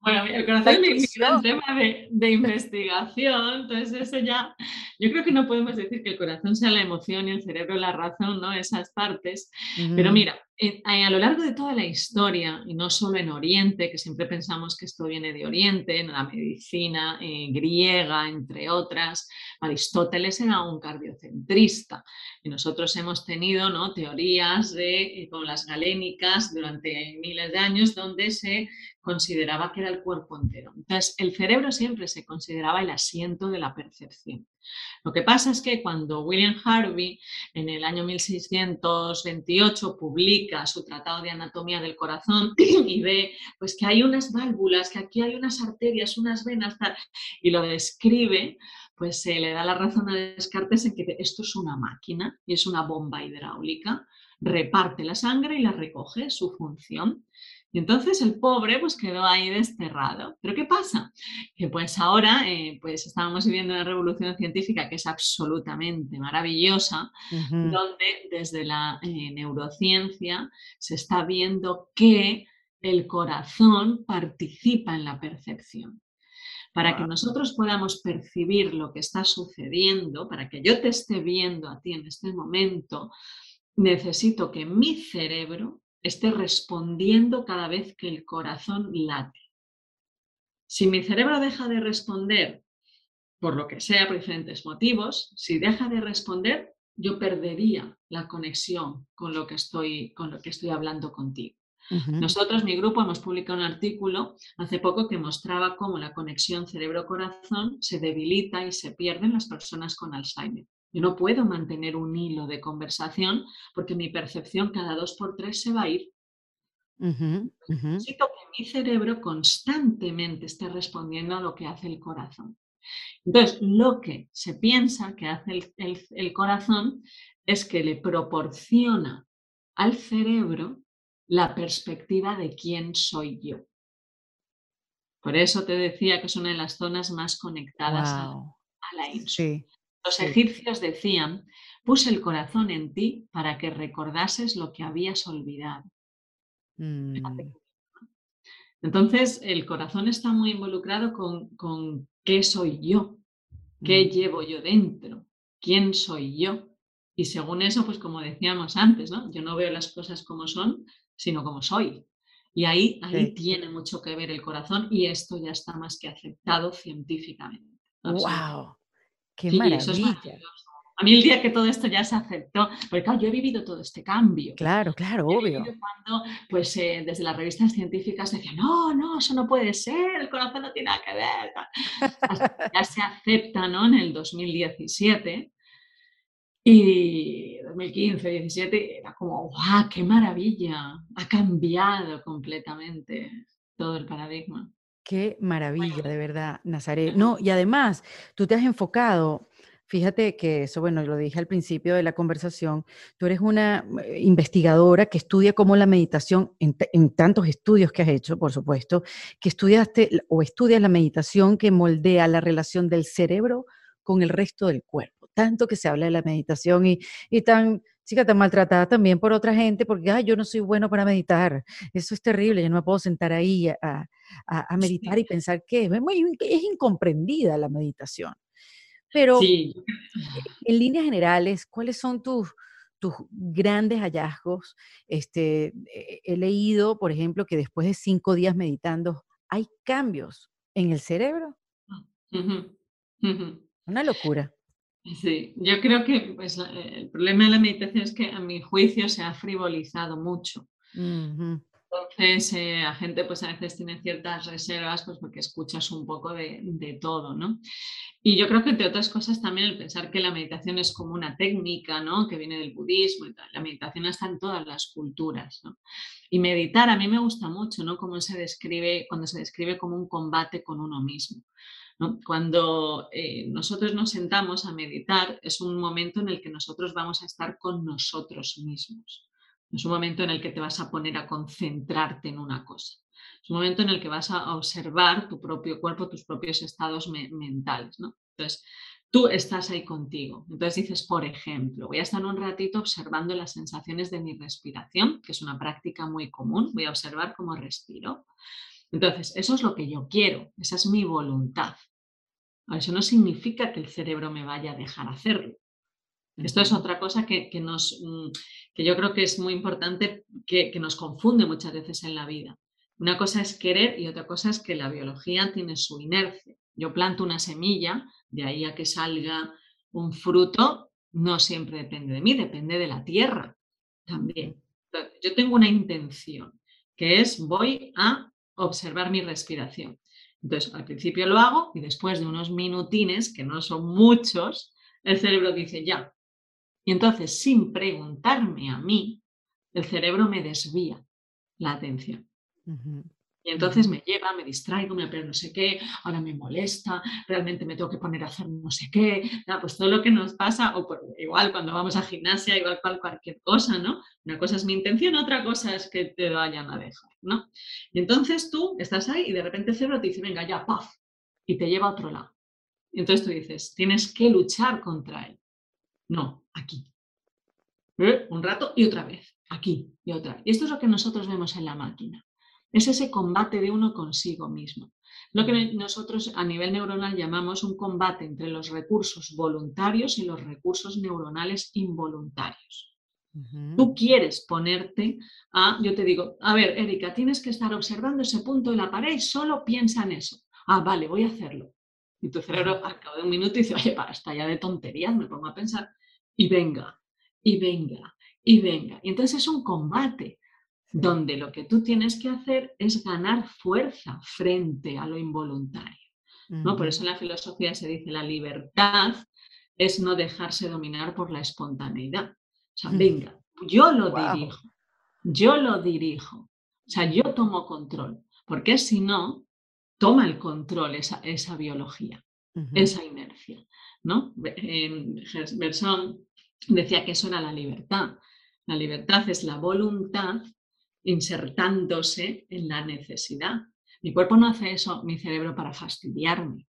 Bueno, el corazón es gran intuición. tema de, de investigación, entonces eso ya, yo creo que no podemos decir que el corazón sea la emoción y el cerebro la razón, ¿no? Esas partes, pero Ujú. Eh, a lo largo de toda la historia, y no solo en Oriente, que siempre pensamos que esto viene de Oriente, en la medicina griega, entre otras, Aristóteles era un cardiocentrista y nosotros hemos tenido ¿no? teorías de, eh, como las galénicas durante miles de años, donde se consideraba que era el cuerpo entero. Entonces, el cerebro siempre se consideraba el asiento de la percepción. Lo que pasa es que cuando William Harvey en el año 1628 publica su tratado de anatomía del corazón <clears throat> y ve pues que hay unas válvulas, que aquí hay unas arterias, unas venas, y lo describe, pues se le da la razón a Descartes en que esto es una máquina y es una bomba hidráulica, reparte la sangre y la recoge, su función. Y entonces el pobre pues quedó ahí desterrado. Pero ¿qué pasa? Que pues ahora eh, pues estábamos viviendo una revolución científica que es absolutamente maravillosa, donde desde la eh, neurociencia se está viendo que el corazón participa en la percepción. Para que nosotros podamos percibir lo que está sucediendo, para que yo te esté viendo a ti en este momento, necesito que mi cerebro esté respondiendo cada vez que el corazón late. Si mi cerebro deja de responder por lo que sea, por diferentes motivos, si deja de responder, yo perdería la conexión con lo que estoy, con lo que estoy hablando contigo. Nosotros, mi grupo, hemos publicado un artículo hace poco que mostraba cómo la conexión cerebro-corazón se debilita y se pierde en las personas con Alzheimer. Yo no puedo mantener un hilo de conversación porque mi percepción cada dos por tres se va a ir. Ujú. Necesito que mi cerebro constantemente esté respondiendo a lo que hace el corazón. Entonces, lo que se piensa que hace el, el- el corazón es que le proporciona al cerebro la perspectiva de quién soy yo. Por eso te decía que es una de las zonas más conectadas a, Wow. a la. Sí, Los egipcios decían, puse el corazón en ti para que recordases lo que habías olvidado. Mm, Entonces, el corazón está muy involucrado con, con qué soy yo, qué mm. llevo yo dentro, quién soy yo. Y según eso, pues como decíamos antes, ¿no? Yo no veo las cosas como son, sino como soy. Y ahí, ahí Sí. tiene mucho que ver el corazón y esto ya está más que aceptado científicamente. Wow, qué Sí, eso es maravilla. maravilloso. A mí el día que todo esto ya se aceptó, porque claro, yo he vivido todo este cambio. Claro, claro, Yo obvio. cuando, pues, eh, desde las revistas científicas decían, no, no, eso no puede ser, el corazón no tiene nada que ver. tal. Hasta que ya se acepta ¿no? en el 2017 y 2015, 2017 era como, ¡guau! ¡Qué maravilla! Ha cambiado completamente todo el paradigma. Qué maravilla, de verdad, Nazaret. No, y además, tú te has enfocado, fíjate que eso, bueno, lo dije al principio de la conversación, tú eres una eh, investigadora que estudia cómo la meditación, en, en tantos estudios que has hecho, por supuesto, que estudiaste o estudias la meditación que moldea la relación del cerebro con el resto del cuerpo. Tanto que se habla de la meditación y, y tan chica tan maltratada también por otra gente porque, ay, yo no soy bueno para meditar. Eso es terrible, yo no me puedo sentar ahí a, a, meditar y pensar que es, muy, es incomprendida la meditación. Pero en líneas generales, ¿cuáles son tus, tus grandes hallazgos? Este, he leído, por ejemplo, que después de cinco días meditando, hay cambios en el cerebro. Una locura. Sí, yo creo que pues, el problema de la meditación es que a mi juicio se ha frivolizado mucho. Entonces, eh, la gente pues a veces tiene ciertas reservas pues porque escuchas un poco de, todo, ¿no? Y yo creo que entre otras cosas también el pensar que la meditación es como una técnica, ¿no? Que viene del budismo y tal. La meditación está en todas las culturas, ¿no? Y meditar a mí me gusta mucho, ¿no? Cómo se describe, cuando se describe como un combate con uno mismo. Cuando eh, nosotros nos sentamos a meditar, es un momento en el que nosotros vamos a estar con nosotros mismos. Es un momento en el que te vas a poner a concentrarte en una cosa. Es un momento en el que vas a observar tu propio cuerpo, tus propios estados mentales. Entonces, tú estás ahí contigo. Entonces dices, por ejemplo, voy a estar un ratito observando las sensaciones de mi respiración, que es una práctica muy común. Voy a observar cómo respiro. Entonces, eso es lo que yo quiero, esa es mi voluntad. Eso no significa que el cerebro me vaya a dejar hacerlo. Esto es otra cosa que, nos, mm, que yo creo que es muy importante, que, que, nos confunde muchas veces en la vida. Una cosa es querer y otra cosa es que la biología tiene su inercia. Yo planto una semilla, de ahí a que salga un fruto, no siempre depende de mí, depende de la tierra también. Yo tengo una intención, que es voy a observar mi respiración. Entonces, al principio lo hago y después de unos minutines, que no son muchos, el cerebro dice ya. Y entonces, sin preguntarme a mí, el cerebro me desvía la atención. Y entonces me lleva, me distraigo, me aprendo no sé qué, ahora me molesta, realmente me tengo que poner a hacer no sé qué, pues todo lo que nos pasa, o igual cuando vamos a gimnasia, igual cual, cualquier cosa, ¿no? Una cosa es mi intención, otra cosa es que te vayan a dejar, ¿no? Y entonces tú estás ahí y de repente el cerebro te dice, venga, ya, paf, y te lleva a otro lado. Y entonces tú dices, tienes que luchar contra él. No, aquí. ¿Eh? Un rato y otra vez, aquí y otra. Y esto es lo que nosotros vemos en la máquina. Es ese combate de uno consigo mismo. Lo que nosotros a nivel neuronal llamamos un combate entre los recursos voluntarios y los recursos neuronales involuntarios. Tú quieres ponerte a, yo te digo, a ver, Erika, tienes que estar observando ese punto de la pared y solo piensa en eso. Ah, vale, voy a hacerlo. Y tu cerebro al cabo de un minuto dice, oye, basta ya de tonterías, me pongo a pensar. Y venga, y venga, y venga. Y entonces es un combate donde lo que tú tienes que hacer es ganar fuerza frente a lo involuntario. ¿no? Por eso en la filosofía se dice la libertad es no dejarse dominar por la espontaneidad. O sea, venga, yo lo dirijo, yo lo dirijo, o sea, yo tomo control, porque si no, toma el control esa, esa biología, esa inercia. ¿no? Berson decía que eso era la libertad. La libertad es la voluntad insertándose en la necesidad. Mi cuerpo no hace eso, mi cerebro, para fastidiarme.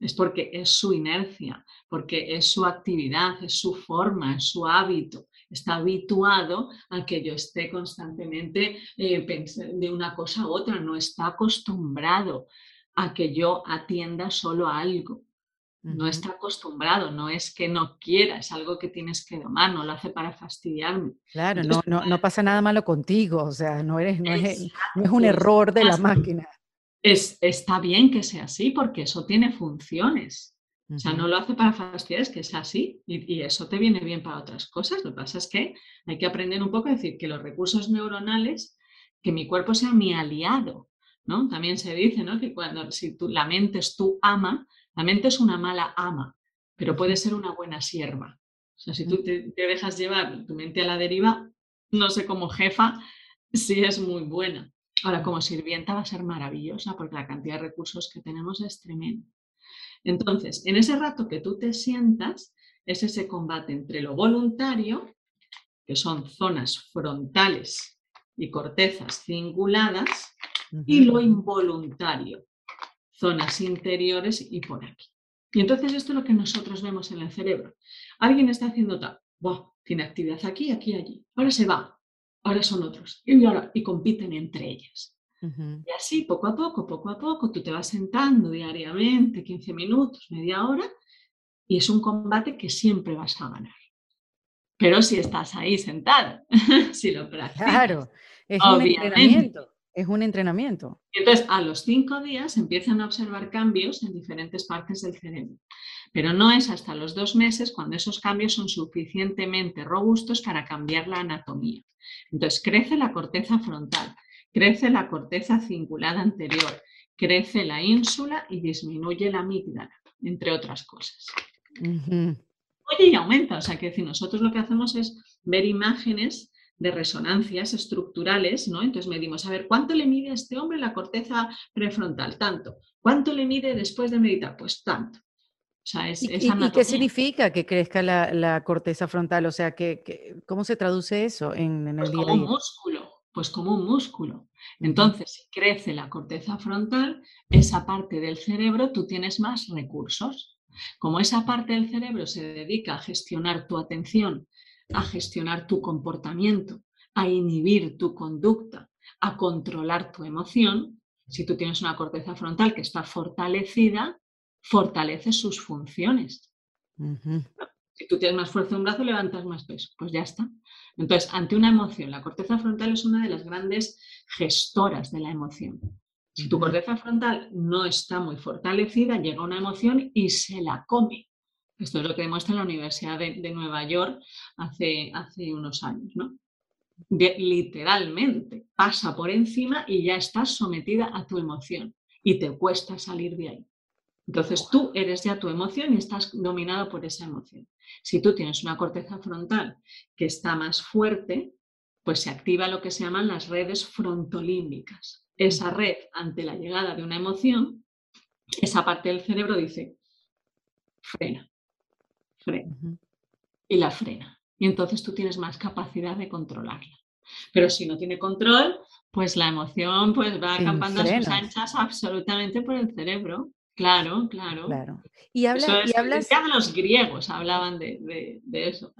Es porque es su inercia, porque es su actividad, es su forma, es su hábito. Está habituado a que yo esté constantemente eh, de una cosa a otra, no está acostumbrado a que yo atienda solo a algo. No está acostumbrado, no es que no quiera, es algo que tienes que domar, no lo hace para fastidiarme. Claro, no, no, no, pasa nada malo contigo, o sea, no, eres, no, es, no es un error de la máquina. Es, está bien que sea así porque eso tiene funciones. O sea, no lo hace para fastidiar, es que es así y, y, eso te viene bien para otras cosas. Lo que pasa es que hay que aprender un poco a decir que los recursos neuronales, que mi cuerpo sea mi aliado, ¿no? También se dice, ¿no? Que cuando si tú, la mente es tu ama, La mente es una mala ama, pero puede ser una buena sierva. O sea, si tú te, dejas llevar tu mente a la deriva, no sé como jefa si es muy buena. Ahora, como sirvienta va a ser maravillosa porque la cantidad de recursos que tenemos es tremenda. Entonces, en ese rato que tú te sientas, es ese combate entre lo voluntario, que son zonas frontales y cortezas cinguladas, y lo involuntario, zonas interiores y por aquí. Y entonces esto es lo que nosotros vemos en el cerebro. Alguien está haciendo tal, tiene actividad aquí, aquí, allí. Ahora se va, ahora son otros. Y, ahora, y compiten entre ellas. Y así, poco a poco, poco a poco, tú te vas sentando diariamente, 15 minutos, media hora, y es un combate que siempre vas a ganar. Pero si estás ahí sentado, <laughs> si lo practicas. Claro, es un entrenamiento. Es un entrenamiento. Entonces, a los cinco días empiezan a observar cambios en diferentes partes del cerebro. Pero no es hasta los dos meses cuando esos cambios son suficientemente robustos para cambiar la anatomía. Entonces, crece la corteza frontal, crece la corteza cingulada anterior, crece la ínsula y disminuye la amígdala, entre otras cosas. Oye, y aumenta. O sea, que si nosotros lo que hacemos es ver imágenes de resonancias estructurales, ¿no? Entonces medimos, a ver, ¿cuánto le mide a este hombre la corteza prefrontal? Tanto. ¿Cuánto le mide después de meditar? Pues tanto. O sea, es, ¿Y, qué significa que crezca la, corteza frontal? O sea, que, ¿cómo se traduce eso en, el pues día como un músculo, pues como un músculo. Entonces, si crece la corteza frontal, esa parte del cerebro tú tienes más recursos. Como esa parte del cerebro se dedica a gestionar tu atención a gestionar tu comportamiento, a inhibir tu conducta, a controlar tu emoción, si tú tienes una corteza frontal que está fortalecida, fortalece sus funciones. Si tú tienes más fuerza en un brazo, levantas más peso. Pues ya está. Entonces, ante una emoción, la corteza frontal es una de las grandes gestoras de la emoción. Si tu corteza frontal no está muy fortalecida, llega una emoción y se la come. Esto es lo que demuestra la Universidad de, Nueva York hace, hace unos años, ¿no? literalmente pasa por encima y ya estás sometida a tu emoción y te cuesta salir de ahí. Entonces tú eres ya tu emoción y estás dominado por esa emoción. Si tú tienes una corteza frontal que está más fuerte, pues se activa lo que se llaman las redes frontolímbicas. Esa red, ante la llegada de una emoción, esa parte del cerebro dice, frena, y la frena. Y entonces tú tienes más capacidad de controlarla. Pero si no tiene control, pues la emoción pues va acampando a sus anchas absolutamente por el cerebro. Claro, claro. claro. Y, habla, y hablas... los griegos hablaban de, eso.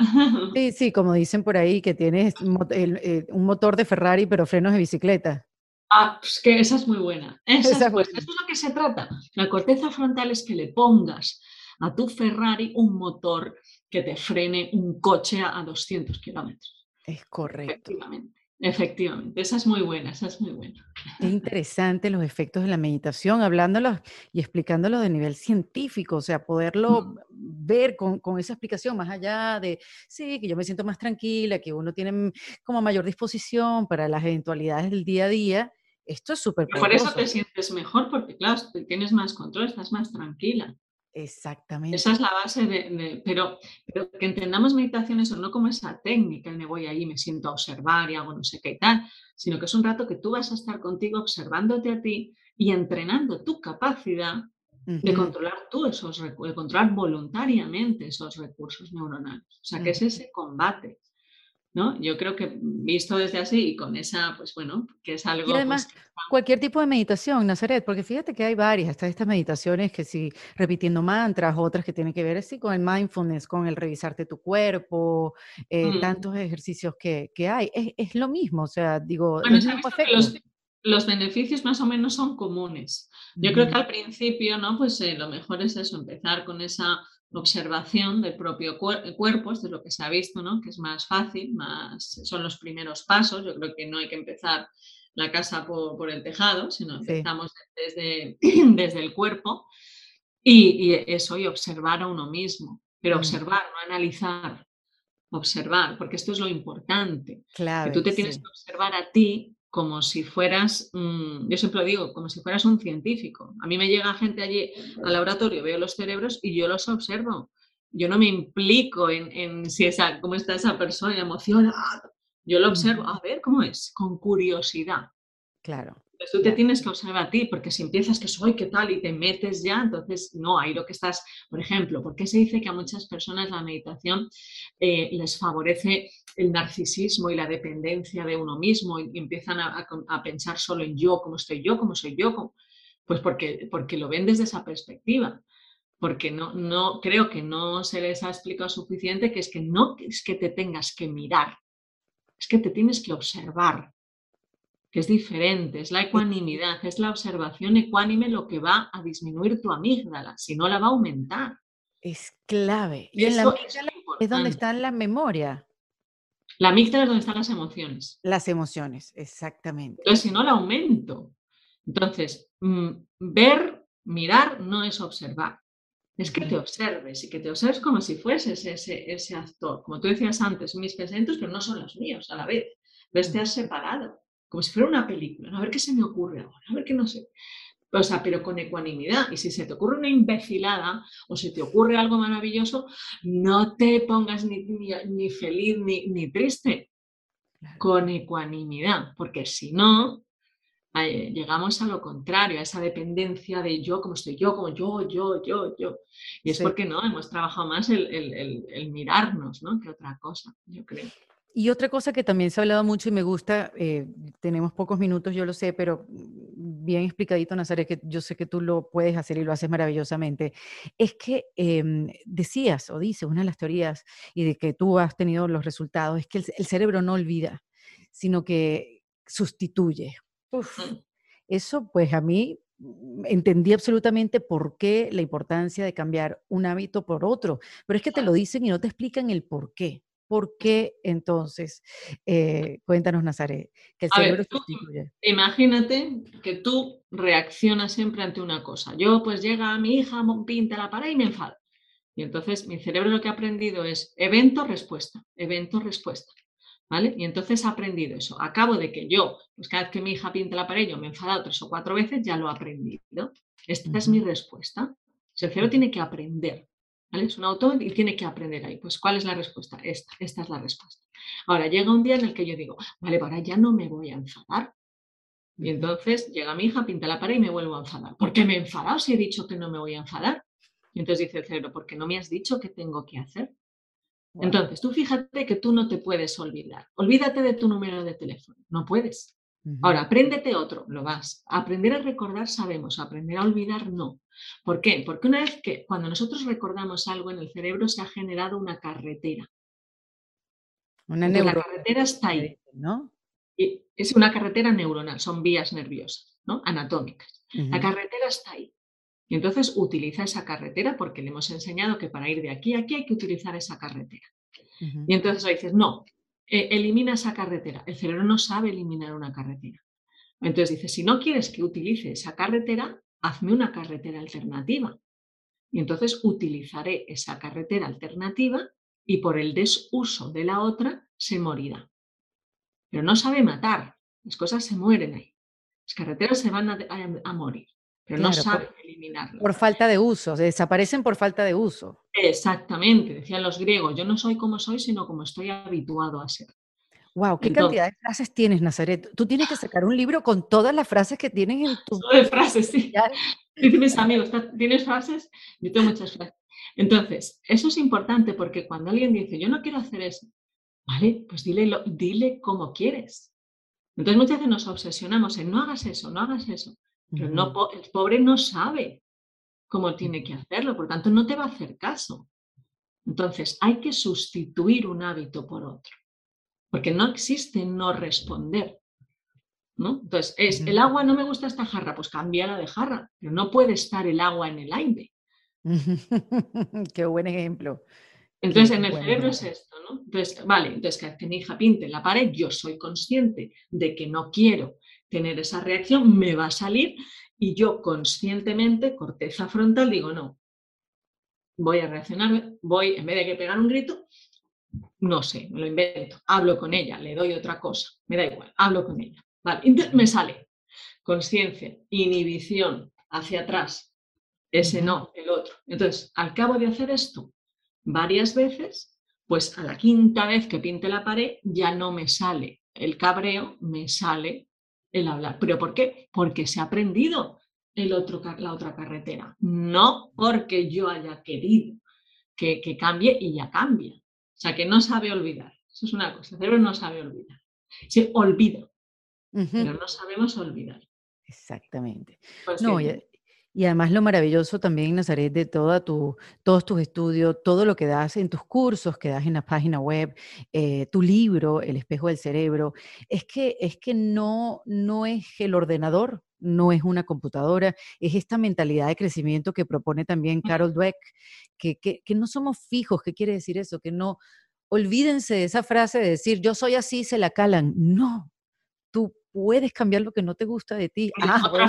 Sí, sí, como dicen por ahí, que tienes eh, un motor de Ferrari, pero frenos de bicicleta. Ah, pues que esa es muy buena. Esa, pues, eso es lo que se trata. La corteza frontal es que le pongas a tu Ferrari un motor que te frene un coche a 200 kilómetros. Es correcto. Efectivamente. Efectivamente, esa es muy buena, esa es muy buena. Es interesante los efectos de la meditación, hablándolos y explicándolo de nivel científico, o sea, poderlo mm. ver con, con, esa explicación, más allá de, sí, que yo me siento más tranquila, que uno tiene como mayor disposición para las eventualidades del día a día. Esto es súper Por eso te sientes mejor, porque claro, tienes más control, estás más tranquila. Exactamente. Esa es la base de, pero, pero, que entendamos meditación eso no como esa técnica, me voy ahí, me siento a observar y hago no sé qué y tal, sino que es un rato que tú vas a estar contigo observándote a ti y entrenando tu capacidad de controlar tú esos de controlar voluntariamente esos recursos neuronales. O sea, que es ese combate. Yo creo que visto desde así y con esa, pues bueno, que es algo... Y además, pues, cualquier tipo de meditación, Nazaret, porque fíjate que hay varias, hasta estas meditaciones que sí, repitiendo mantras, otras que tienen que ver así con el mindfulness, con el revisarte tu cuerpo, eh, mm. tantos ejercicios que, hay. Es, lo mismo, o sea, digo... los, beneficios más o menos son comunes. Yo creo que al principio, ¿no? Pues eh, lo mejor es eso, empezar con esa observación del propio cuerpo, esto es lo que se ha visto, ¿no? que es más fácil, más, son los primeros pasos. Yo creo que no hay que empezar la casa por, el tejado, sino empezamos desde, desde el cuerpo y, eso, y observar a uno mismo, pero mm. observar, no analizar, observar, porque esto es lo importante. Claro, que tú te tienes que observar a ti como si fueras, yo siempre lo digo, como si fueras un científico. A mí me llega gente allí al laboratorio, veo los cerebros y yo los observo. Yo no me implico en, si esa, cómo está esa persona, emociona. Yo lo observo, a ver cómo es, con curiosidad. Claro. Entonces tú te tienes que observar a ti, porque si empiezas que soy, qué tal, y te metes ya, entonces no, ahí lo que estás, por ejemplo, ¿por qué se dice que a muchas personas la meditación eh, les favorece el narcisismo y la dependencia de uno mismo y, empiezan a, pensar solo en yo, cómo estoy yo, cómo soy yo? Pues porque, porque lo ven desde esa perspectiva porque no, no creo que no se les ha explicado suficiente que es que no es que te tengas que mirar, es que te tienes que observar, que es diferente, es la ecuanimidad, es la observación ecuánime lo que va a disminuir tu amígdala, si no la va a aumentar. Es clave. Y en la amígdala es, donde está la memoria. La amígdala es donde están las emociones. Las emociones, exactamente. Entonces, si no la aumento. Entonces, mm, ver, mirar no es observar. Es que te observes y que te observes como si fueses ese, ese actor. Como tú decías antes, mis pensamientos, pero no son los míos a la vez. Los te has separado como si fuera una película, a ver qué se me ocurre ahora, a ver qué no sé. O sea, pero con ecuanimidad. Y si se te ocurre una imbecilada o se te ocurre algo maravilloso, no te pongas ni, ni, feliz ni, ni triste. Con ecuanimidad, porque si no, llegamos a lo contrario, a esa dependencia de yo, como estoy yo, como yo, yo, yo, yo. Y es porque no, hemos trabajado más el, el, el mirarnos, ¿no? Que otra cosa, yo creo. Y otra cosa que también se ha hablado mucho y me gusta, eh, tenemos pocos minutos, yo lo sé, pero bien explicadito, Nazaret, que yo sé que tú lo puedes hacer y lo haces maravillosamente, es que em, decías o dices, una de las teorías y de que tú has tenido los resultados, es que el, cerebro no olvida, sino que sustituye. Mm. eso pues a mí mm, entendí absolutamente por qué la importancia de cambiar un hábito por otro, pero es que te lo dicen y no te explican el por qué. ¿Por qué entonces? Eh, cuéntanos, Nazaret, que el cerebro Imagínate que tú reaccionas siempre ante una cosa. Yo, pues llega a mi hija, pinta la pared y me enfado. Y entonces mi cerebro lo que ha aprendido es evento-respuesta, evento-respuesta. ¿Vale? Y entonces ha aprendido eso. A cabo de que yo, pues cada vez que mi hija pinta la pared, yo me he enfadado tres o cuatro veces, ya lo he aprendido. Esta es mi respuesta. El cerebro tiene que aprender. Es un autor y tiene que aprender ahí. Pues, ¿cuál es la respuesta? Esta, esta es la respuesta. Ahora, llega un día en el que yo digo, vale, ahora ya no me voy a enfadar. Y entonces llega mi hija, pinta la pared y me vuelvo a enfadar. ¿Por qué me he enfadado si he dicho que no me voy a enfadar? Y entonces dice el cerebro, porque no me has dicho qué tengo que hacer. Entonces, tú fíjate que tú no te puedes olvidar. Olvídate de tu número de teléfono. No puedes. Ahora, apréndete otro, lo vas. aprender a recordar sabemos, aprender a olvidar no. ¿Por qué? Porque una vez que cuando nosotros recordamos algo en el cerebro se ha generado una carretera. Una La carretera está ahí. ¿no? Y es una carretera neuronal, son vías nerviosas, ¿no? Anatómicas. La carretera está ahí. Y entonces utiliza esa carretera porque le hemos enseñado que para ir de aquí a aquí hay que utilizar esa carretera. Y entonces dices, no, eh, elimina esa carretera. El cerebro no sabe eliminar una carretera. Entonces dice, si no quieres que utilice esa carretera, hazme una carretera alternativa. Y entonces utilizaré esa carretera alternativa y por el desuso de la otra se morirá. Pero no sabe matar, las cosas se mueren ahí. Las carreteras se van a, morir, pero no sabe eliminarlas. Por falta de uso, desaparecen por falta de uso. Exactamente, decían los griegos, yo no soy como soy, sino como estoy habituado a ser. Wow, ¿qué cantidad de frases tienes, Nazaret? Tú tienes que sacar un libro con todas las frases que tienes en tu... De frases, sí. Dicen mis amigos, ¿tienes frases? Yo tengo muchas frases. Entonces, eso es importante porque cuando alguien dice, yo no quiero hacer eso, ¿vale? Pues dile, dile cómo quieres. Entonces muchas veces nos obsesionamos en no hagas eso, no hagas eso. Pero no, el pobre no sabe cómo tiene que hacerlo, por tanto no te va a hacer caso. Entonces hay que sustituir un hábito por otro porque no existe no responder. ¿no? Entonces, es el agua, no me gusta esta jarra, pues cámbiala de jarra, pero no puede estar el agua en el aire. <laughs> Qué buen ejemplo. Entonces, en el cerebro es esto, ¿no? Entonces, vale, entonces que mi hija pinte en la pared, yo soy consciente de que no quiero tener esa reacción, me va a salir y yo conscientemente, corteza frontal, digo, no, voy a reaccionar, voy, en vez de que pegar un grito, no sé, me lo invento, hablo con ella, le doy otra cosa, me da igual, hablo con ella. Vale, me sale conciencia, inhibición, hacia atrás, ese no, el otro. Entonces, al cabo de hacer esto varias veces, pues a la quinta vez que pinte la pared ya no me sale el cabreo, me sale el hablar. ¿Pero por qué? Porque se ha aprendido el otro, la otra carretera, no porque yo haya querido que, cambie y ya cambia. O sea, que no sabe olvidar. Eso es una cosa, el cerebro no sabe olvidar. Se olvida, pero no sabemos olvidar. Exactamente. Pues no, y además lo maravilloso también, Nazaret, de toda tu, todos tus estudios, todo lo que das en tus cursos, que das en la página web, eh, tu libro, El espejo del cerebro, es que, es que no, no es el ordenador, no es una computadora, es esta mentalidad de crecimiento que propone también Carol Dweck, que, que, que no somos fijos. ¿Qué quiere decir eso? Que no, olvídense de esa frase de decir, yo soy así, se la calan. No, tú puedes cambiar lo que no te gusta de ti. Ah, otra,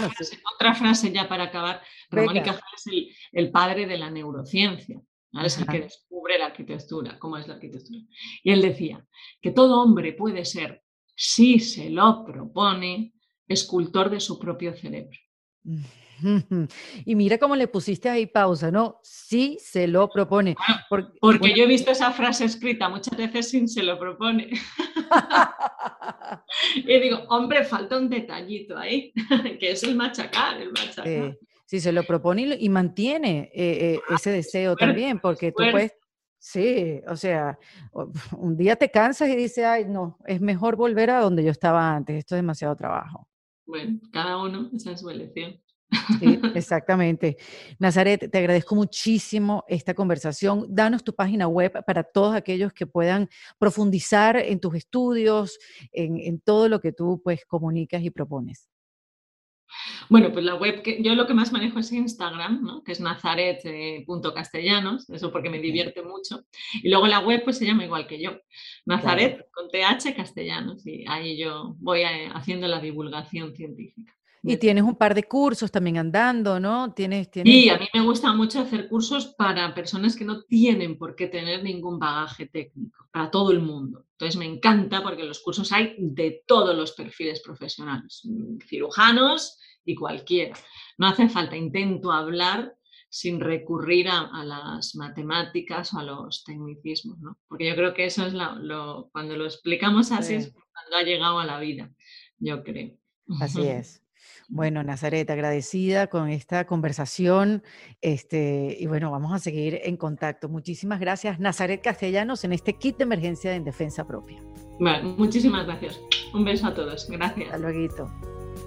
frase, ya para acabar. Mónica es el, padre de la neurociencia. Es el que descubre la arquitectura, cómo es la arquitectura. Y él decía que todo hombre puede ser, si se lo propone, escultor de su propio cerebro. Y mira cómo le pusiste ahí pausa, ¿no? Si se lo propone. porque, yo he visto esa frase escrita muchas veces sin se lo propone. <laughs> y digo, hombre, falta un detallito ahí, <laughs> que es el machacar, el machacar. si se lo propone y, mantiene eh, eh, ese deseo también, porque tú puedes Sí, o sea, un día te cansas y dices, ay, no, es mejor volver a donde yo estaba antes, esto es demasiado trabajo. Bueno, cada uno, esa es su elección. Exactamente. Nazaret, te agradezco muchísimo esta conversación. Danos tu página web para todos aquellos que puedan profundizar en tus estudios, en, todo lo que tú pues comunicas y propones. Bueno, pues la web que yo lo que más manejo es Instagram, ¿no? que es nazaret.castellanos, eso porque me divierte mucho. Y luego la web pues se llama igual que yo, Nazaret con TH castellanos, y ahí yo voy eh, haciendo la divulgación científica. Y tienes un par de cursos también andando, ¿no? Tienes, Sí, a mí me gusta mucho hacer cursos para personas que no tienen por qué tener ningún bagaje técnico, para todo el mundo. Entonces me encanta porque los cursos hay de todos los perfiles profesionales, mm, cirujanos y cualquiera. No hace falta, intento hablar sin recurrir a, las matemáticas o a los tecnicismos, ¿no? Porque yo creo que eso es lo, cuando lo explicamos así es cuando ha llegado a la vida, yo creo. Así es. Bueno, Nazaret, agradecida con esta conversación. Este, y bueno, vamos a seguir en contacto. Muchísimas gracias, Nazaret Castellanos, en este kit de emergencia en defensa propia. Bueno, muchísimas gracias. Un beso a todos. Gracias. Hasta luego.